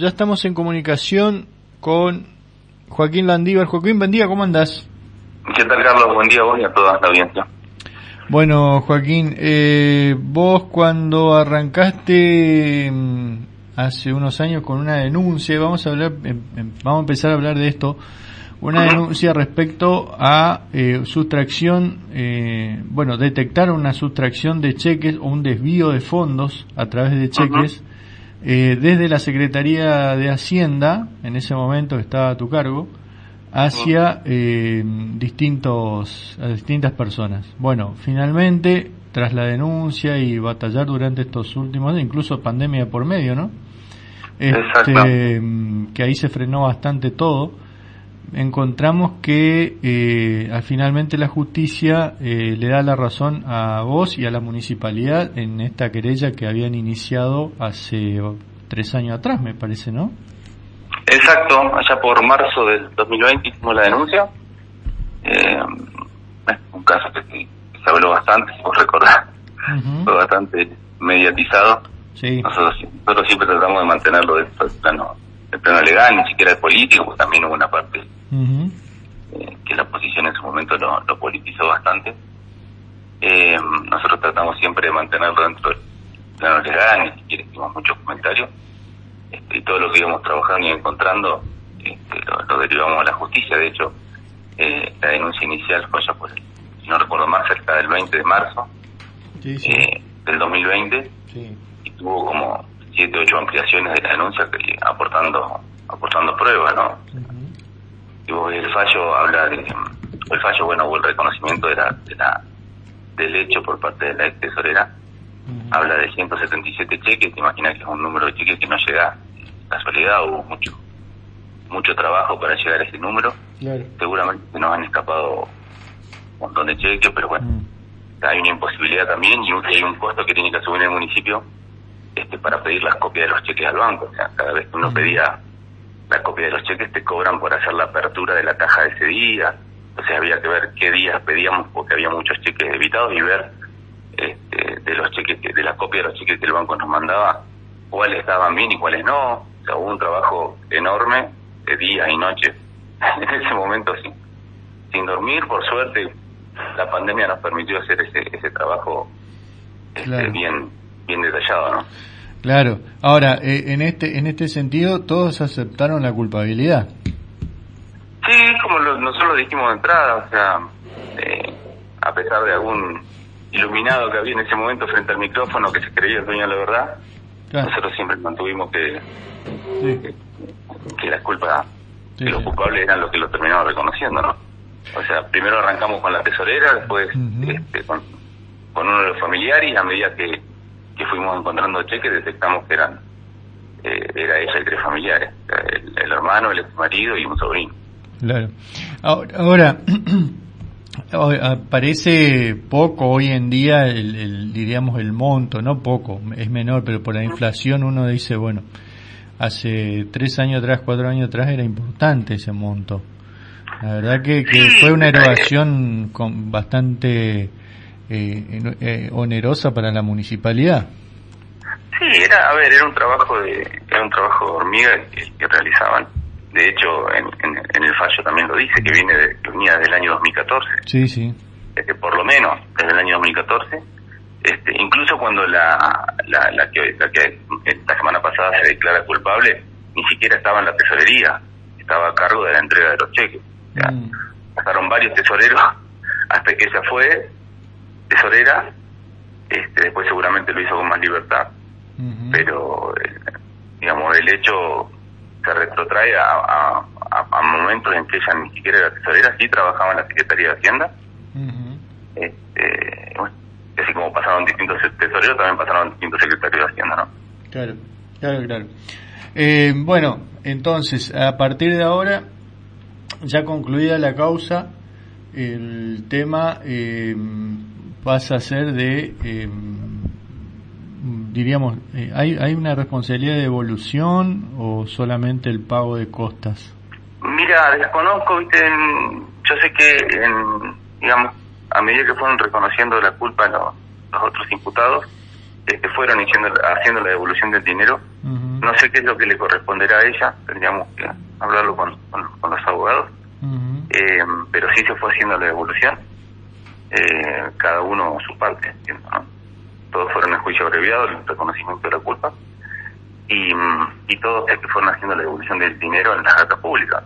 ya estamos en comunicación con Joaquín Landívar. Joaquín, buen día, ¿cómo andás? ¿Qué tal, Carlos? Buen día a vos y a toda la audiencia. Bueno, Joaquín, eh, vos cuando arrancaste mm, hace unos años con una denuncia, vamos a hablar, em, em, vamos a empezar a hablar de esto, una denuncia respecto a eh, sustracción, eh, bueno, detectar una sustracción de cheques o un desvío de fondos a través de cheques eh, desde la Secretaría de Hacienda, en ese momento que estaba a tu cargo, hacia eh, distintos, a distintas personas. Bueno, finalmente, tras la denuncia y batallar durante estos últimos años, incluso pandemia por medio, ¿no? Este, que ahí se frenó bastante todo encontramos que eh, finalmente la justicia eh, le da la razón a vos y a la municipalidad en esta querella que habían iniciado hace tres años atrás, me parece, ¿no? Exacto, allá por marzo del 2020 hicimos la denuncia. Eh, un caso que, se habló bastante, si vos recordás, fue bastante mediatizado. Sí. Nosotros, nosotros siempre tratamos de mantenerlo del plano el plano legal, ni siquiera el político, también hubo una parte eh, que la oposición en su momento lo, lo politizó bastante. Eh, nosotros tratamos siempre de mantenerlo dentro del plano legal, ni siquiera hicimos muchos comentarios. Este, y todo lo que íbamos trabajando y encontrando este, lo, derivamos a la justicia. De hecho, eh, la denuncia inicial fue ya por, si no recuerdo mal, cerca del 20 de marzo del 2020 y tuvo como siete ocho ampliaciones de la denuncia que, aportando aportando pruebas, ¿no? y el fallo habla de el fallo bueno o el reconocimiento de la, de la del hecho por parte de la ex tesorera habla de 177 cheques te imaginas que es un número de cheques que no llega casualidad hubo mucho mucho trabajo para llegar a ese número. Seguramente nos han escapado un montón de cheques pero bueno hay una imposibilidad también y hay un costo que tiene que asumir el municipio este, para pedir las copias de los cheques al banco. O sea, cada vez que uno pedía la copia de los cheques te cobran por hacer la apertura de la caja de ese día. Entonces había que ver qué días pedíamos porque había muchos cheques evitados y ver este, de los cheques, de la copia de los cheques que el banco nos mandaba, cuáles estaban bien y cuáles no. O sea, hubo un trabajo enorme de días y noches en ese momento sin, sin dormir. Por suerte, la pandemia nos permitió hacer ese, ese trabajo este, bien bien detallado, ¿no? Claro. Ahora, eh, en este en este sentido, todos aceptaron la culpabilidad. Sí, como nosotros lo dijimos de entrada, o sea, eh, a pesar de algún iluminado que había en ese momento frente al micrófono que se creía el dueño de la verdad, nosotros siempre mantuvimos que, que, las culpas, que los culpables eran los que lo terminaban reconociendo, ¿no? O sea, primero arrancamos con la tesorera, después este, con, con uno de los familiares a medida que que fuimos encontrando cheques detectamos que eran eh, era ella y tres familiares, el, hermano, el ex marido y un sobrino. Claro. Ahora, parece poco hoy en día, el, diríamos el monto, no poco, es menor, pero por la inflación uno dice, bueno, hace tres años atrás, cuatro años atrás era importante ese monto. La verdad que, que fue una erogación con bastante eh, eh, onerosa para la municipalidad. Sí, era, a ver, era un trabajo de, era un trabajo de hormiga que, realizaban. De hecho, en, en, el fallo también lo dice, que viene de, venía desde el año 2014. Sí, sí. que por lo menos desde el año 2014. Este, incluso cuando la, la, la, que, la que esta semana pasada se declara culpable, ni siquiera estaba en la tesorería, estaba a cargo de la entrega de los cheques. Mm. Pasaron varios tesoreros hasta que ella fue tesorera, este, después seguramente lo hizo con más libertad, pero eh, digamos el hecho se retrotrae a, a, momentos en que ella ni siquiera era tesorera, sí trabajaba en la Secretaría de Hacienda, este, así como pasaron distintos tesoreros, también pasaron distintos secretarios de Hacienda, ¿no? Claro, claro, claro. Eh, bueno, entonces, a partir de ahora, ya concluida la causa, el tema eh, pasa a ser de, em, diríamos, eh, ¿hay, ¿hay una responsabilidad de evolución o solamente el pago de costas? Mira, desconozco, yo sé que, digamos, a medida que fueron reconociendo la culpa los, los otros imputados, este, fueron haciendo, haciendo la devolución del dinero. No sé qué es lo que le corresponderá a ella, tendríamos que hablarlo con, con, los abogados, eh, pero sí se fue haciendo la devolución, eh, cada uno su parte, Todos fueron en juicio abreviado, el reconocimiento de la culpa, y, y todos que fueron haciendo la devolución del dinero en la data pública.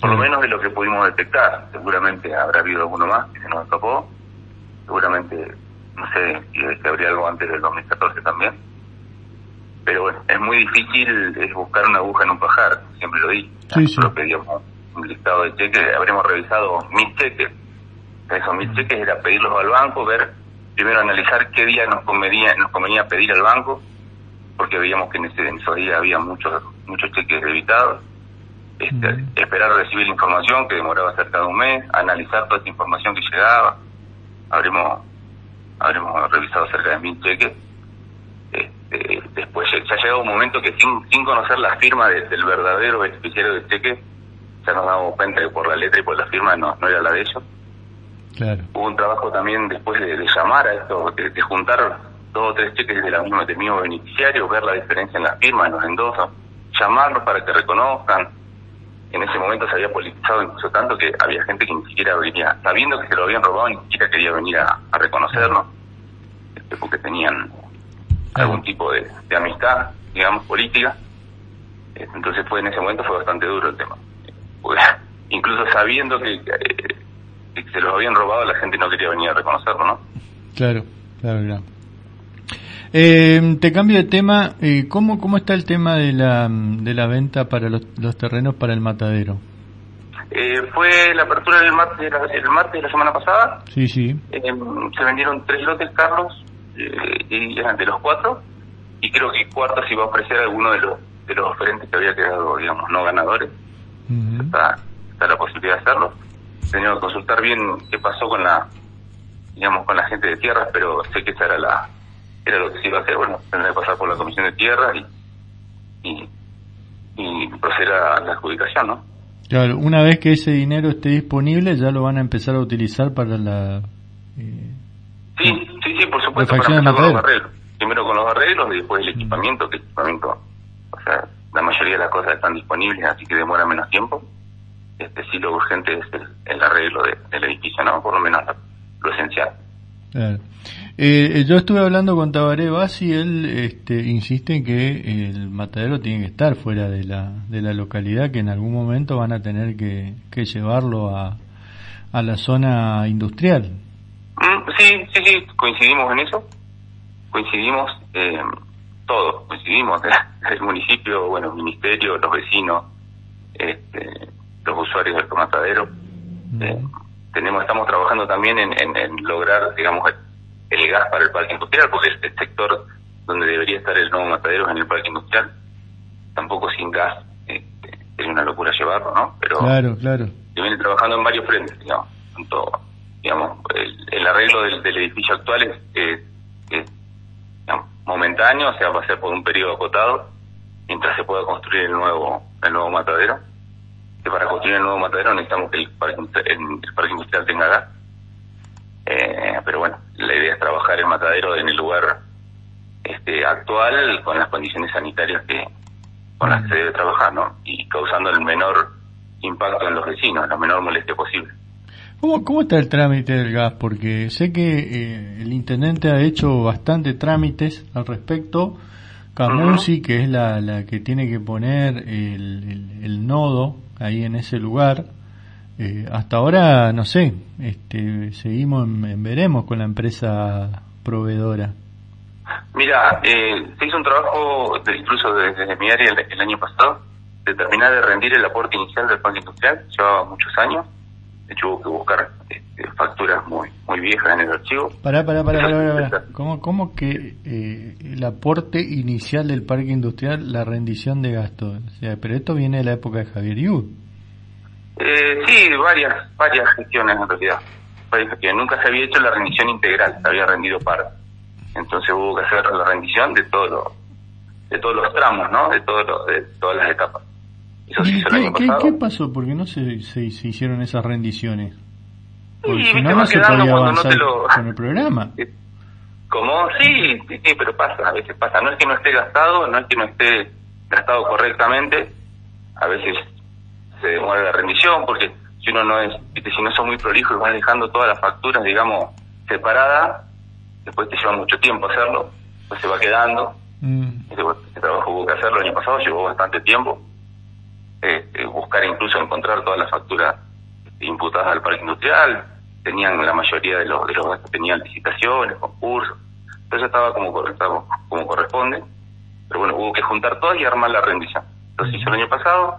Por lo menos de lo que pudimos detectar, seguramente habrá habido alguno más que se nos escapó, seguramente, no sé, si habría algo antes del 2014 también. Pero bueno, es muy difícil es buscar una aguja en un pajar, siempre lo di. Sí, sí. pedíamos un listado de cheques, habremos revisado mil cheques. Esos mil cheques era pedirlos al banco, ver, primero analizar qué día nos convenía, nos convenía pedir al banco, porque veíamos que en, ese, en esos días había muchos muchos cheques debitados este, esperar recibir la información que demoraba cerca de un mes, analizar toda esa información que llegaba. Habremos, habremos revisado cerca de mil cheques. Este, después ya ha llegado un momento que sin, sin conocer la firma del verdadero beneficiario del cheque, ya nos damos cuenta que por la letra y por la firma no, no era la de ellos. Hubo un trabajo también después de, llamar a esto, de, juntar dos o tres cheques de la misma, del mismo beneficiario, ver la diferencia en la firma, en los endosos, llamarlos para que reconozcan, en ese momento se había politizado incluso tanto que había gente que ni siquiera venía, sabiendo que se lo habían robado, ni siquiera quería venir a, reconocerlo, este, porque tenían algún tipo de, amistad, digamos, política. Entonces fue en ese momento fue bastante duro el tema. Pues, incluso sabiendo que, que, se los habían robado, la gente no quería venir a reconocerlo, ¿no? Claro, claro, claro. Eh, te cambio de tema. Eh, ¿cómo, ¿Cómo está el tema de la, de la venta para los, terrenos para el matadero? Eh, fue la apertura del martes, el martes de la semana pasada. Sí, sí. Eh, se vendieron tres lotes, Carlos, y eran de los cuatro. Y creo que cuarto se iba a ofrecer alguno de los de los oferentes que había quedado, digamos, no ganadores. está, está la posibilidad de hacerlo. Tenemos que consultar bien qué pasó con la, digamos, con la gente de tierras, pero sé que esa era la, era lo que se iba a hacer, bueno, tendrá que pasar por la Comisión de Tierra y, y, proceder a la adjudicación, ¿no? Claro, una vez que ese dinero esté disponible, ya lo van a empezar a utilizar para la... Eh, sí, sí, sí, por supuesto, para empezar con los arreglos. Primero con los arreglos y después el equipamiento, que el equipamiento, o sea, la mayoría de las cosas están disponibles, así que demora menos tiempo. Este sí, lo urgente es el, arreglo del edificio, ¿no? Por lo menos lo esencial. Eh, yo estuve hablando con Tabaré Bassi él este, insiste en que el matadero tiene que estar fuera de la, de la localidad, que en algún momento van a tener que, llevarlo a, a la zona industrial. Mm, sí, sí, sí, coincidimos en eso. Coincidimos eh, todos, coincidimos. El municipio, bueno, el ministerio, los vecinos, este, los usuarios del matadero. Eh, tenemos estamos trabajando también en, en, lograr, digamos, el, gas para el parque industrial, porque el, sector donde debería estar el nuevo matadero es en el parque industrial. Tampoco sin gas este, sería una locura llevarlo, ¿no? Pero claro, claro. se viene trabajando en varios frentes, digamos. Tanto, digamos, el, arreglo del, edificio actual es, momentáneo, o sea, va a ser por un periodo acotado, mientras se pueda construir el nuevo el nuevo matadero para construir el nuevo matadero necesitamos que el parque, industrial tenga gas. Eh, pero bueno, la idea es trabajar el matadero en el lugar este actual con las condiciones sanitarias que con las que se debe trabajar, ¿no? Y causando el menor impacto en los vecinos, la menor molestia posible. ¿Cómo, ¿Cómo está el trámite del gas? Porque sé que eh, el intendente ha hecho bastante trámites al respecto. Camusi, que es la, la que tiene que poner el, el nodo ahí en ese lugar. Eh, hasta ahora, no sé, este, seguimos en, veremos con la empresa proveedora. Mira, eh, se hizo un trabajo, incluso desde, mi área el, año pasado, de terminar de rendir el aporte inicial del parque industrial, llevaba muchos años, de hecho hubo que buscar este, facturas muy muy viejas en el archivo. Pará, pará, pará, pará, pará. ¿Cómo, ¿Cómo, que eh, el aporte inicial del parque industrial, la rendición de gastos? O sea, pero esto viene de la época de Javier Yud. Eh, sí, varias, varias gestiones en realidad. Varias gestiones. Nunca se había hecho la rendición integral, se había rendido parte. Entonces hubo que hacer la rendición de todos los, de todos los tramos, ¿no? De, todo de todas las etapas. Eso se hizo el año pasado. ¿Qué pasó? ¿Por qué no se, se, se hicieron esas rendiciones? Porque si no, no se podía avanzar con el programa. Como, sí, sí, sí, pero pasa, a veces pasa. No es que no esté gastado, no es que no esté gastado correctamente, a veces se demora la remisión, porque si uno no es, si no son muy prolijo y vas dejando todas las facturas, digamos, separadas, después te lleva mucho tiempo hacerlo, pues se va quedando. Mm. Ese, trabajo hubo que hacerlo el año pasado, llevó bastante tiempo. Eh, buscar incluso encontrar todas las facturas imputadas al parque industrial, tenían la mayoría de los de los tenían licitaciones, concursos, entonces estaba como, como corresponde, pero bueno, hubo que juntar todas y armar la rendición. Entonces hizo el año pasado,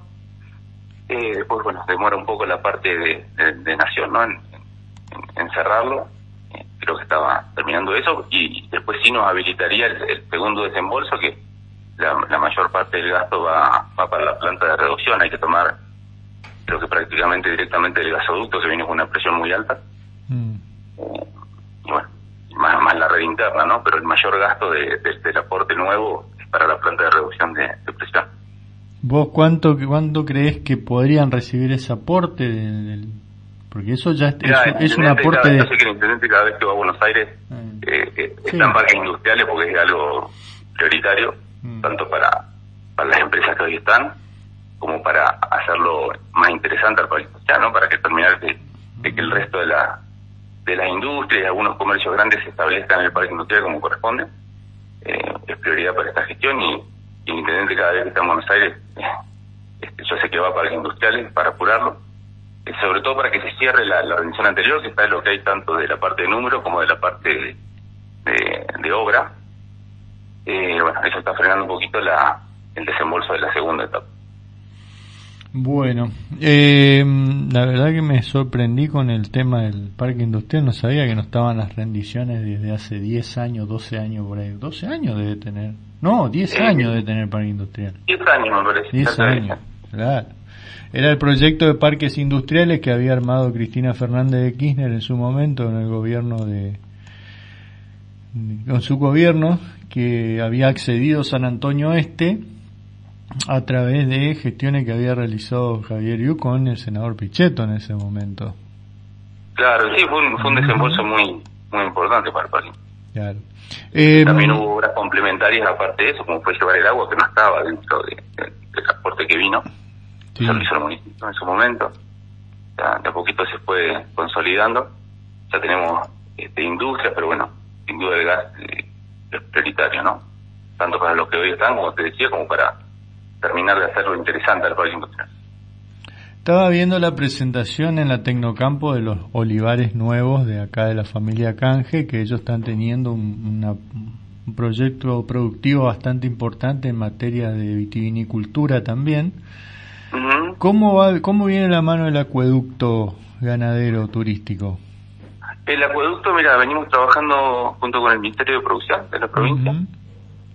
eh, después bueno, demora un poco la parte de, Nación, ¿no? En, cerrarlo, eh, creo que estaba terminando eso, y después sí nos habilitaría el, segundo desembolso, que la, mayor parte del gasto va, va para la planta de reducción, hay que tomar creo que prácticamente directamente del gasoducto, que viene con una presión muy alta. Mm. Eh, y bueno, más, más la red interna, ¿no? Pero el mayor gasto de, del aporte nuevo es para la planta de reducción de, presión. ¿Vos cuánto, cuánto crees que podrían recibir ese aporte? Del, porque eso ya es, un aporte de... Yo sé que el intendente cada vez que va a Buenos Aires ah. eh, eh, están parques industriales porque es algo prioritario, mm. tanto para, para las empresas que hoy están, como para hacerlo más interesante al país, ya, ¿no? Para que terminar de, que el resto de la de las industrias y algunos comercios grandes se establezcan en el parque industrial como corresponde. Eh, es prioridad para esta gestión y, y, el intendente cada vez que está en Buenos Aires, eh, este, yo sé que va a parques industriales para apurarlo, eh, sobre todo para que se cierre la, la anterior, que está lo que hay tanto de la parte de número como de la parte de, de, obra. Bueno, eso está frenando un poquito la, el desembolso de la segunda etapa. Bueno, eh, la verdad que me sorprendí con el tema del parque industrial, no sabía que no estaban las rendiciones desde hace 10 años, 12 años por ahí. 12 años debe tener. No, 10 años debe tener parque industrial. 10 años me parece. 10 años, claro. Era el proyecto de parques industriales que había armado Cristina Fernández de Kirchner en su momento en el gobierno de con su gobierno que había accedido San Antonio Este a través de gestiones que había realizado Javier Yu con el senador Pichetto en ese momento. Claro, sí, fue un, desembolso muy muy importante para el país. Claro. Eh, También hubo obras complementarias aparte de eso, como fue llevar el agua que no estaba dentro de, del transporte que vino. Sí. Eso lo hizo el municipio en su momento. Ya, de a poquito se fue consolidando. Ya tenemos este, industria, pero bueno, sin duda el gas eh, prioritario, ¿no? Tanto para los que hoy están, como te decía, como para terminar de hacerlo interesante al país industrial. Estaba viendo la presentación en la Tecnocampo de los olivares nuevos de acá de la familia Canje, que ellos están teniendo un, proyecto productivo bastante importante en materia de vitivinicultura también. ¿Cómo, va, ¿Cómo viene la mano el acueducto ganadero turístico? El acueducto, mira, venimos trabajando junto con el Ministerio de Producción de la provincia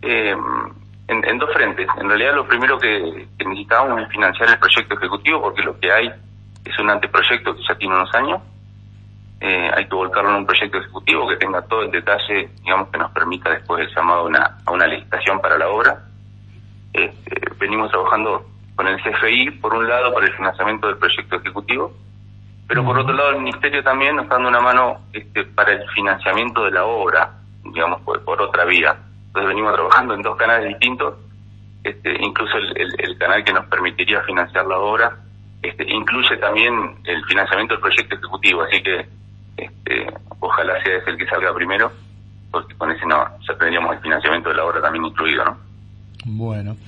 en, dos frentes. En realidad lo primero que, necesitábamos es financiar el proyecto ejecutivo porque lo que hay es un anteproyecto que ya tiene unos años. Eh, hay que volcarlo en un proyecto ejecutivo que tenga todo el detalle, digamos, que nos permita después el llamado a una, a una licitación para la obra. Este, venimos trabajando con el CFI, por un lado, para el financiamiento del proyecto ejecutivo, pero por otro lado el Ministerio también nos está dando una mano este, para el financiamiento de la obra, digamos, por otra vía. Entonces venimos trabajando en dos canales distintos, este, incluso el, canal que nos permitiría financiar la obra este, incluye también el financiamiento del proyecto ejecutivo, así que este, ojalá sea ese el que salga primero, porque con ese no, ya tendríamos el financiamiento de la obra también incluido, ¿no? Bueno,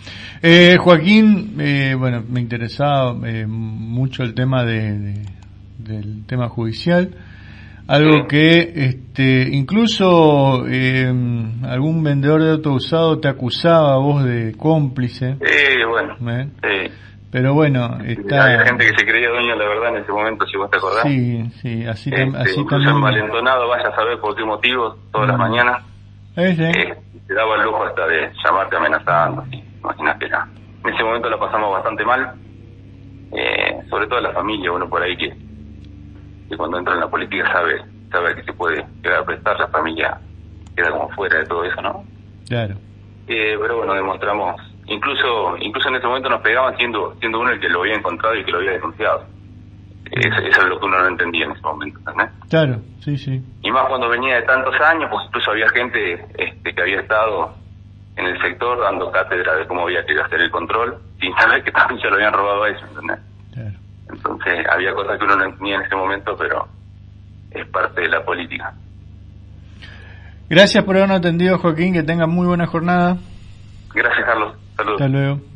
eh, Joaquín, eh, bueno, me interesaba eh, mucho el tema de, del tema judicial algo que este incluso eh, algún vendedor de auto usado te acusaba vos de cómplice. Sí, bueno. ¿Eh? Pero bueno, está... Hay gente que se creía dueño la verdad en ese momento, si vos te acordás. Sí, sí, así, este, así también. envalentonado, vaya a saber por qué motivo, todas las mañanas. ¿Eh, te daba el lujo hasta de llamarte amenazando, imagínate. En ese momento la pasamos bastante mal, eh, sobre todo la familia, uno por ahí que que cuando entra en la política sabe sabe que se puede llegar a prestar, la familia queda como fuera de todo eso, ¿no? Claro. Eh, pero bueno, demostramos, incluso incluso en ese momento nos pegaban siendo siendo uno el que lo había encontrado y que lo había denunciado. Eso, es lo que uno no entendía en ese momento, ¿entendés? Claro, sí, sí. Y más cuando venía de tantos años, pues incluso había gente este, que había estado en el sector dando cátedra de cómo había que hacer el control, sin saber que también se lo habían robado a eso, ¿entendés? Entonces había cosas que uno no entendía en ese momento, pero es parte de la política. Gracias por habernos atendido, Joaquín. Que tenga muy buena jornada. Gracias, Carlos. Saludos. Hasta luego.